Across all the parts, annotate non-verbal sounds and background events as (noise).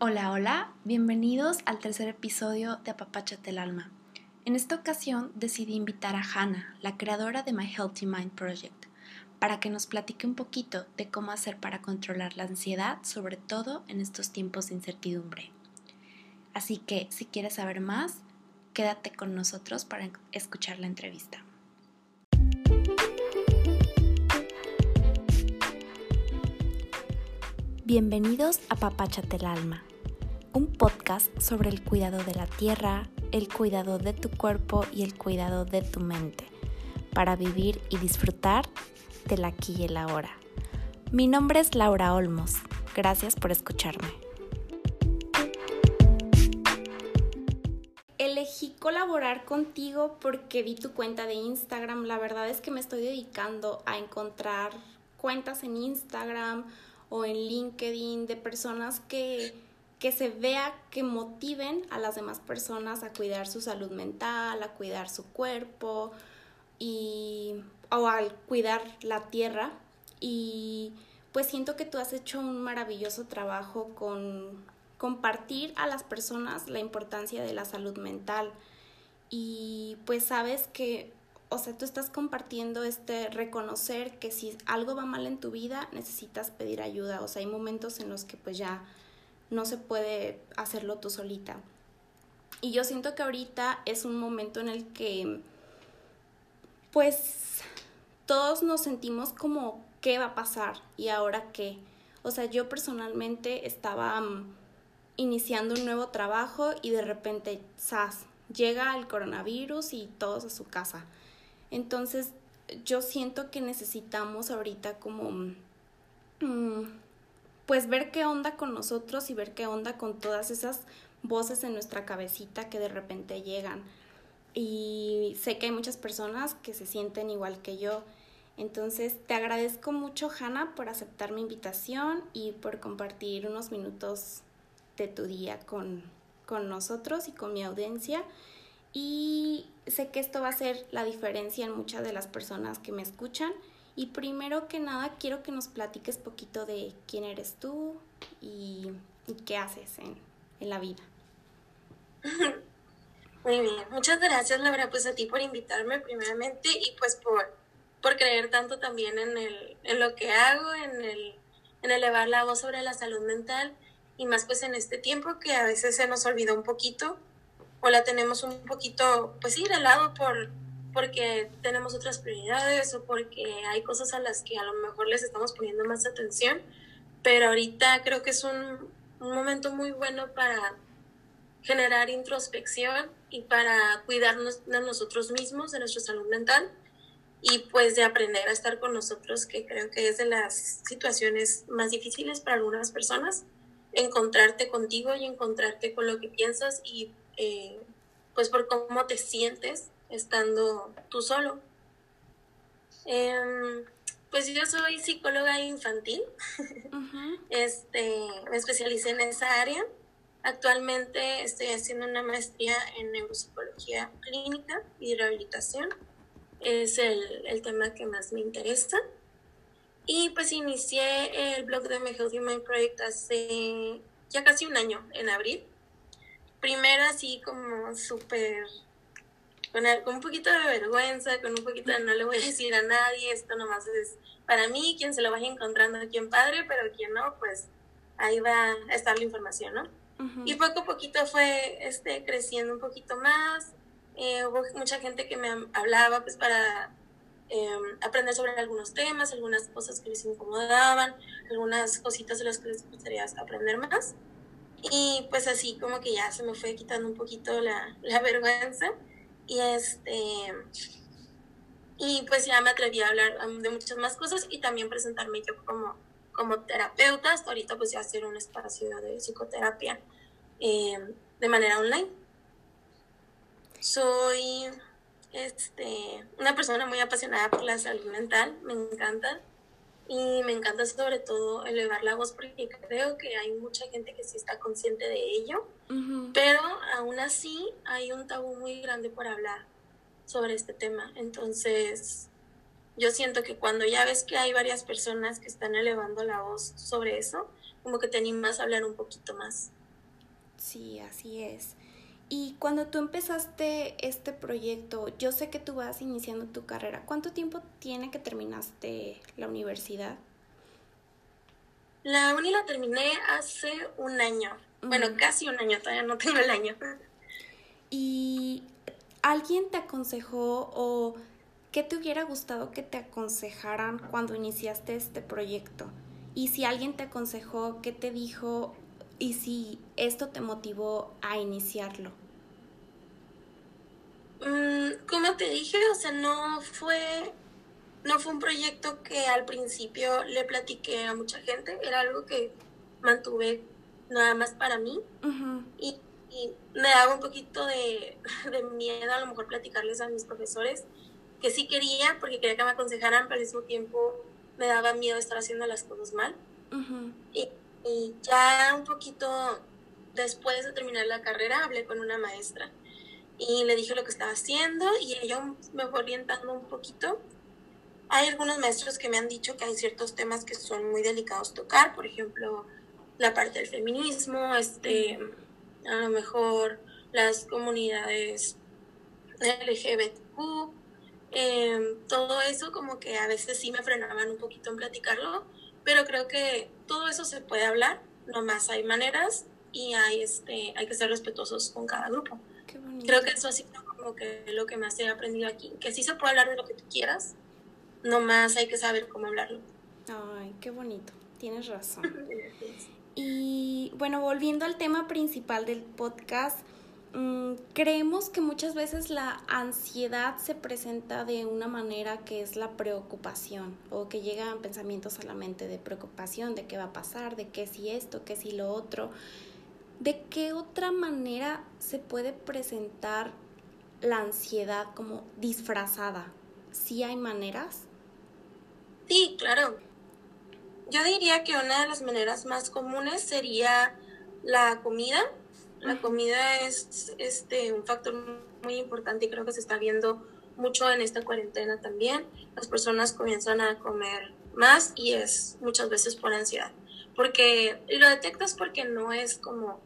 Hola, hola, bienvenidos al tercer episodio de Apapachate el Alma. En esta ocasión decidí invitar a Hannah, la creadora de My Healthy Mind Project, para que nos platique un poquito de cómo hacer para controlar la ansiedad, sobre todo en estos tiempos de incertidumbre. Así que, si quieres saber más, quédate con nosotros para escuchar la entrevista. Bienvenidos a Papáchate el Alma, un podcast sobre el cuidado de la tierra, el cuidado de tu cuerpo y el cuidado de tu mente, para vivir y disfrutar del aquí y el ahora. Mi nombre es Laura Olmos, gracias por escucharme. Elegí colaborar contigo porque vi tu cuenta de Instagram. La verdad es que me estoy dedicando a encontrar cuentas en Instagram o en LinkedIn de personas que, que se vea que motiven a las demás personas a cuidar su salud mental, a cuidar su cuerpo y o al cuidar la tierra y pues siento que tú has hecho un maravilloso trabajo con compartir a las personas la importancia de la salud mental y pues sabes que o sea, tú estás compartiendo este reconocer que si algo va mal en tu vida, necesitas pedir ayuda. O sea, hay momentos en los que pues ya no se puede hacerlo tú solita. Y yo siento que ahorita es un momento en el que pues todos nos sentimos como qué va a pasar y ahora qué. O sea, yo personalmente estaba mm, iniciando un nuevo trabajo y de repente, ¡zas! Llega el coronavirus y todos a su casa. Entonces, yo siento que necesitamos ahorita como, mm, pues ver qué onda con nosotros y ver qué onda con todas esas voces en nuestra cabecita que de repente llegan. Y sé que hay muchas personas que se sienten igual que yo. Entonces, te agradezco mucho, Hanna, por aceptar mi invitación y por compartir unos minutos de tu día con, con nosotros y con mi audiencia y sé que esto va a ser la diferencia en muchas de las personas que me escuchan. Y primero que nada quiero que nos platiques poquito de quién eres tú y, qué haces en, la vida. Muy bien, muchas gracias Laura pues a ti por invitarme primeramente y pues por, creer tanto también en, el, en lo que hago, en, el, en elevar la voz sobre la salud mental y más pues en este tiempo que a veces se nos olvida un poquito o la tenemos un poquito, pues sí, de lado por, porque tenemos otras prioridades o porque hay cosas a las que a lo mejor les estamos poniendo más atención, pero ahorita creo que es un, un momento muy bueno para generar introspección y para cuidarnos de nosotros mismos, de nuestra salud mental y pues de aprender a estar con nosotros, que creo que es de las situaciones más difíciles para algunas personas, encontrarte contigo y encontrarte con lo que piensas y eh, pues por cómo te sientes estando tú solo. Em, pues yo soy psicóloga infantil, (laughs) este, me especialicé en esa área. Actualmente estoy haciendo una maestría en neuropsicología clínica y rehabilitación. Es el, el tema que más me interesa. Y pues inicié el blog de My Healthy Mind Project hace ya casi un año, en abril primero así como súper, con, un poquito de vergüenza, con un poquito de no le voy a decir a nadie, esto nomás es para mí, quien se lo vaya encontrando aquí en padre, pero quien no, pues ahí va a estar la información, ¿no? Y poco a poquito fue este, creciendo un poquito más, eh, hubo mucha gente que me hablaba pues para em, aprender sobre algunos temas, algunas cosas que les incomodaban, algunas cositas de las que les gustaría aprender más. Y pues así como que ya se me fue quitando un poquito la, la (laughs) vergüenza. Y este y pues ya me atreví a hablar um, de muchas más cosas y también presentarme yo como, como terapeuta. Hasta ahorita pues ya hacer un espacio de psicoterapia em, de manera online. Soy este, una persona muy apasionada por la salud mental, me encanta y me encanta sobre todo elevar la voz porque creo que hay mucha gente que sí está consciente de ello, pero aún así hay un tabú muy grande por hablar sobre este tema. Entonces, yo siento que cuando ya ves que hay varias personas que están elevando la voz sobre eso, como que te animas a hablar un poquito más Sí, así es. Y cuando tú empezaste este proyecto, yo sé que tú vas iniciando tu carrera. ¿Cuánto tiempo tiene que terminaste la universidad? La uni la terminé hace un año. Bueno, casi un año, todavía no tengo el año. ¿Y alguien te aconsejó o qué te hubiera gustado que te aconsejaran cuando iniciaste este proyecto? Y si alguien te aconsejó, ¿qué te dijo y si esto te motivó a iniciarlo. Mm, como te dije, o sea, no fue, no fue un proyecto que al principio le platiqué a mucha gente, era algo que mantuve nada más para mí. Y, me daba un poquito de, (laughs) de, miedo a lo mejor platicarles a mis profesores que sí quería porque quería que me aconsejaran, pero al mismo tiempo me daba miedo estar haciendo las cosas mal. Y y ya un poquito después de terminar la carrera hablé con una maestra y le dije lo que estaba haciendo y ella me fue orientando un poquito. Hay algunos maestros que me han dicho que hay ciertos temas que son muy delicados tocar, por ejemplo, la parte del feminismo, este, a lo mejor las comunidades LGBTQ, em, todo eso como que a veces sí me frenaban un poquito en platicarlo, pero creo que todo eso se puede hablar, nomás hay maneras y hay, este, hay que ser respetuosos con cada grupo. Creo que eso ha sido como que lo que más he aprendido aquí, que sí se puede hablar de lo que tú quieras, nomás hay que saber cómo hablarlo. Ay, qué bonito, tienes razón. (laughs) y bueno, volviendo al tema principal del podcast, Mm, creemos que muchas veces la ansiedad se presenta de una manera que es la preocupación o que llegan pensamientos a la mente de preocupación, de qué va a pasar, de qué si esto, qué si lo otro. ¿De qué otra manera se puede presentar la ansiedad como disfrazada? ¿Sí hay maneras? Sí, claro. Yo diría que una de las maneras más comunes sería la comida la comida es este, un factor muy importante y creo que se está viendo mucho en esta cuarentena también. Las personas comienzan a comer más y es muchas veces por ansiedad. Porque lo detectas porque no es como,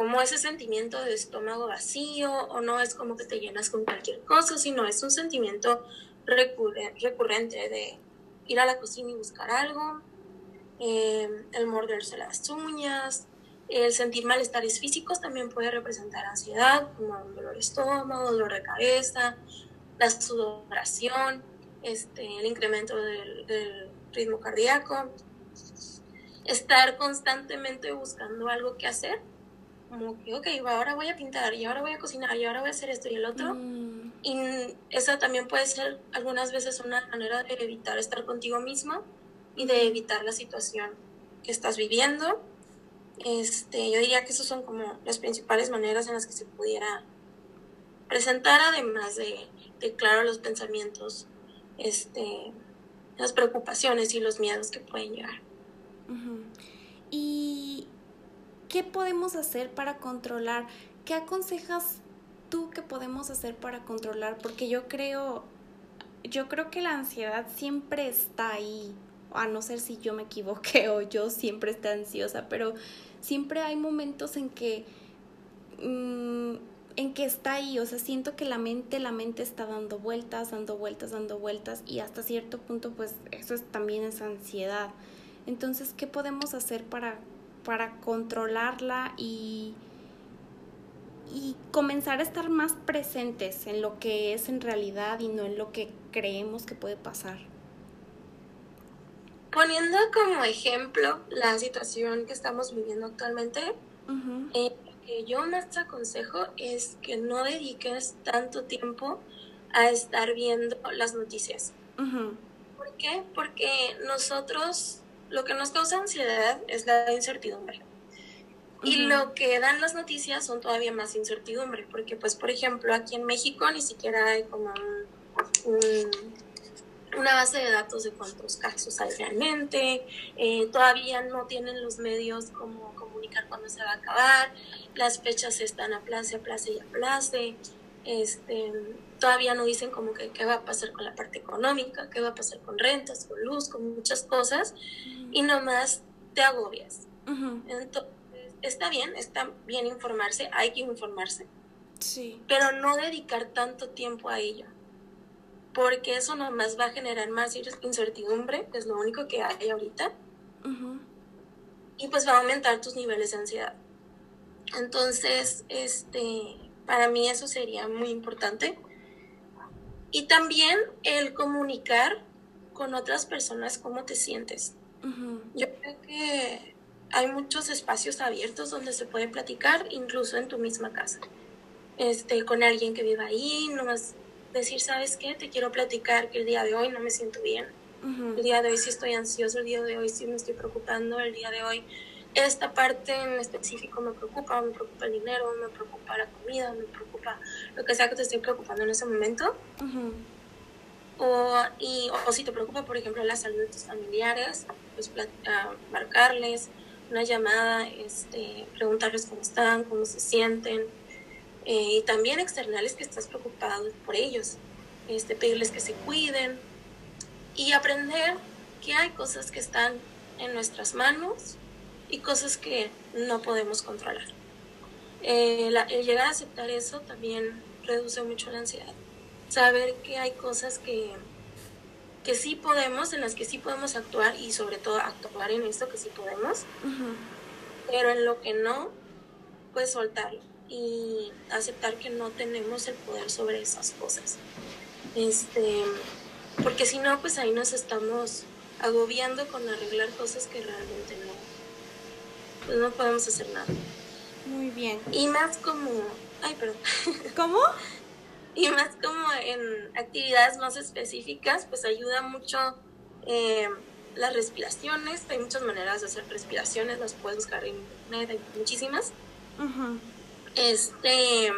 como ese sentimiento de estómago vacío o no es como que te llenas con cualquier cosa, sino es un sentimiento recurrente de ir a la cocina y buscar algo, eh, el morderse las uñas, el sentir malestares físicos también puede representar ansiedad, como un dolor de estómago, dolor de cabeza, la sudoración, este, el incremento del, ritmo cardíaco, estar constantemente buscando algo que hacer, como que, ok, ahora voy a pintar, y ahora voy a cocinar, y ahora voy a hacer esto y el otro. Mm. Y esa también puede ser algunas veces una manera de evitar estar contigo misma y de evitar la situación que estás viviendo este, yo diría que esas son como las principales maneras en las que se pudiera presentar, además de, claro, los pensamientos, este, las preocupaciones y los miedos que pueden llegar. ¿Y qué podemos hacer para controlar? ¿Qué aconsejas tú que podemos hacer para controlar? Porque yo creo, yo creo que la ansiedad siempre está ahí, a no ser si yo me equivoqué (laughs) o yo siempre estoy ansiosa, pero siempre hay momentos en que, mm, en que está ahí, o sea, siento que la mente, la mente está dando vueltas, dando vueltas, dando vueltas y hasta cierto punto pues eso es, también es ansiedad. Entonces, ¿qué podemos hacer para, para controlarla y, y comenzar a estar más presentes en lo que es en realidad y no en lo que creemos que puede pasar? Poniendo como ejemplo la situación que estamos viviendo actualmente, eh, lo que yo más te aconsejo es que no dediques tanto tiempo a estar viendo las noticias. ¿Por qué? Porque nosotros, lo que nos causa ansiedad es la incertidumbre. Y lo que dan las noticias son todavía más incertidumbre, porque pues por ejemplo aquí en México ni siquiera hay como un una base de datos de cuántos casos hay realmente, eh, todavía no tienen los medios como comunicar cuándo se va a acabar, las fechas están a place, a place y a place, este, todavía no dicen como que qué va a pasar con la parte económica, qué va a pasar con rentas, con luz, con muchas cosas, y nomás te agobias. Entonces, está bien, está bien informarse, hay que informarse. Sí. Pero no dedicar tanto tiempo a ello. Porque eso nomás va a generar más incertidumbre, es lo único que hay ahorita. Y pues va a aumentar tus niveles de ansiedad. Entonces, este, para mí eso sería muy importante. Y también el comunicar con otras personas cómo te sientes. Yo creo que hay muchos espacios abiertos donde se puede platicar, incluso en tu misma casa. Este, con alguien que viva ahí, nomás decir, ¿sabes qué? Te quiero platicar que el día de hoy no me siento bien. El día de hoy sí estoy ansioso, el día de hoy sí me estoy preocupando, el día de hoy esta parte en específico me preocupa, me preocupa el dinero, me preocupa la comida, me preocupa lo que sea que te esté preocupando en ese momento. o, y, o, si te preocupa, por ejemplo, la salud de tus familiares, pues uh, marcarles una llamada, este, preguntarles cómo están, cómo se sienten, eh, y también externales que estás preocupado por ellos, este, pedirles que se cuiden y aprender que hay cosas que están en nuestras manos y cosas que no podemos controlar. Eh, el llegar a aceptar eso también reduce mucho la ansiedad. Saber que hay cosas que, que sí podemos, en las que sí podemos actuar y sobre todo actuar en esto que sí podemos, pero en lo que no, pues soltarlo y aceptar que no tenemos el poder sobre esas cosas. Este, porque si no, pues ahí nos estamos agobiando con arreglar cosas que realmente no, no podemos hacer nada. Muy bien. Y más como, ay, perdón. (laughs) ¿Cómo? y más como en actividades más específicas, pues ayuda mucho eh, las respiraciones. Hay muchas maneras de hacer respiraciones, las puedes buscar en internet, hay muchísimas. Este,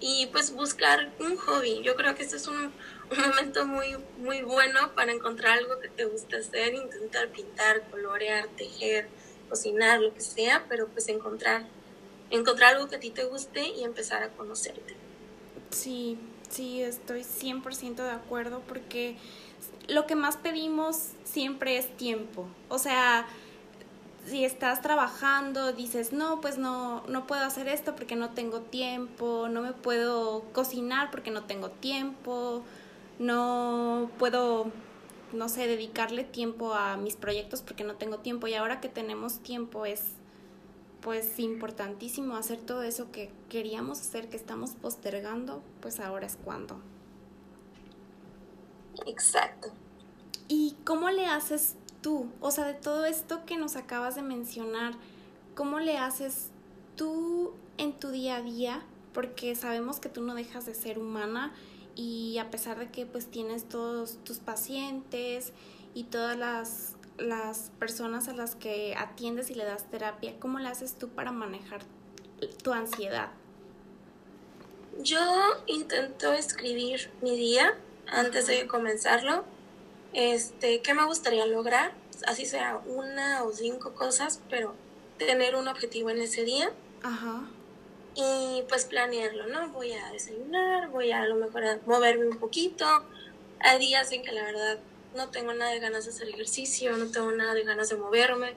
y pues buscar un hobby. Yo creo que este es un, un, momento muy, muy bueno para encontrar algo que te gusta hacer, intentar pintar, colorear, tejer, cocinar, lo que sea, pero pues encontrar, encontrar algo que a ti te guste y empezar a conocerte. Sí, sí, estoy 100% de acuerdo porque lo que más pedimos siempre es tiempo. O sea, si estás trabajando, dices, no, pues no, no puedo hacer esto porque no tengo tiempo, no me puedo cocinar porque no tengo tiempo, no puedo no sé, dedicarle tiempo a mis proyectos porque no tengo tiempo y ahora que tenemos tiempo es pues importantísimo hacer todo eso que queríamos hacer, que estamos postergando, pues ahora es cuando. Exacto. ¿Y cómo le haces tú? O sea, de todo esto que nos acabas de mencionar, ¿cómo le haces tú en tu día a día? Porque sabemos que tú no dejas de ser humana y a pesar de que pues tienes todos tus pacientes y todas las, las personas a las que atiendes y le das terapia, ¿cómo le haces tú para manejar tu ansiedad? Yo intento escribir mi día antes de comenzarlo. Este, ¿qué me gustaría lograr? Así sea una o cinco cosas, pero tener un objetivo en ese día. Ajá y pues planearlo, ¿no? Voy a desayunar, voy a, a lo mejor a moverme un poquito. Hay días en que la verdad no tengo nada de ganas de hacer ejercicio, no tengo nada de ganas de moverme,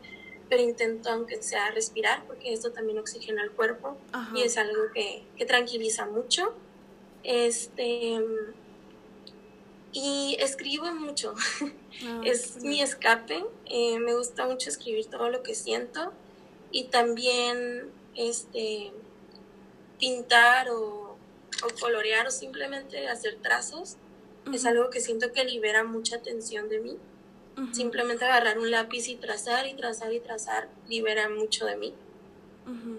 pero intento aunque sea respirar porque esto también oxigena el cuerpo y es algo que, que tranquiliza mucho. Este y escribo mucho, ah, (laughs) es mi escape, eh, me gusta mucho escribir todo lo que siento y también este pintar o, colorear o simplemente hacer trazos es algo que siento que libera mucha tensión de mí. Simplemente agarrar un lápiz y trazar y trazar y trazar libera mucho de mí.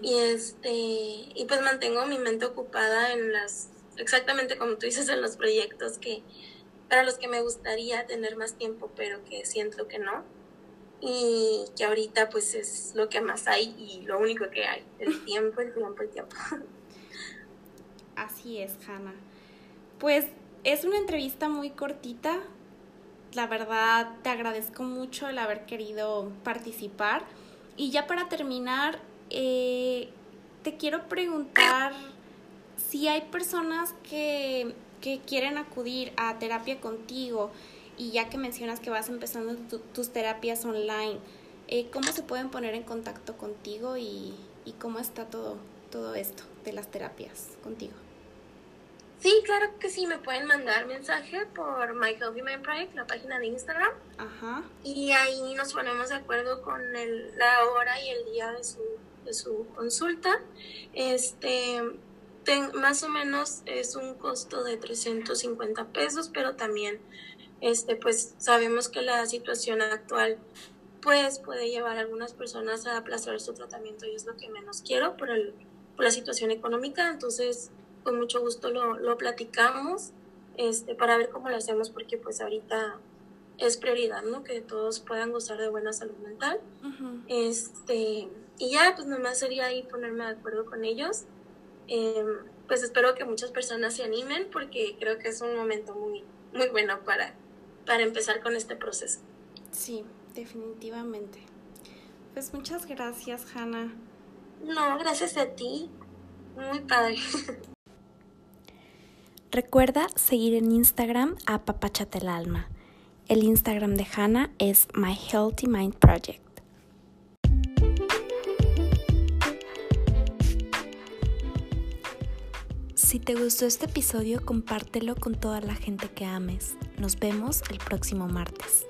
Y este y pues mantengo mi mente ocupada en las exactamente como tú dices en los proyectos que para los que me gustaría tener más tiempo, pero que siento que no. Y que ahorita pues es lo que más hay y lo único que hay, el (laughs) tiempo, el tiempo, el tiempo. (laughs) Así es, Hannah. Pues es una entrevista muy cortita. La verdad, te agradezco mucho el haber querido participar. Y ya para terminar, eh, te quiero preguntar si hay personas que, que, quieren acudir a terapia contigo y ya que mencionas que vas empezando tus terapias online, eh, ¿cómo se pueden poner en contacto contigo y, y cómo está todo, todo esto de las terapias contigo. Sí, claro que sí, me pueden mandar mensaje por My Healthy Mind Project, la página de Instagram. Ajá. Y ahí nos ponemos de acuerdo con el, la hora y el día de su, de su consulta. Este, más o menos es un costo de 350 pesos, pero también este, pues sabemos que la situación actual pues puede llevar a algunas personas a aplazar su tratamiento y es lo que menos quiero por, el, por la situación económica. Entonces, con mucho gusto lo, lo platicamos este, para ver cómo lo hacemos porque pues ahorita es prioridad, ¿no? Que todos puedan gozar de buena salud mental. Este, y ya, pues nomás sería ahí ponerme de acuerdo con ellos. Em, pues espero que muchas personas se animen porque creo que es un momento muy, muy bueno para, para empezar con este proceso. Sí, definitivamente. Pues muchas gracias, Hanna. No, gracias a ti. Muy padre. (laughs) Recuerda seguir en Instagram a Papachate el Alma. El Instagram de Hannah es My Healthy Mind Project. Si te gustó este episodio, compártelo con toda la gente que ames. Nos vemos el próximo martes.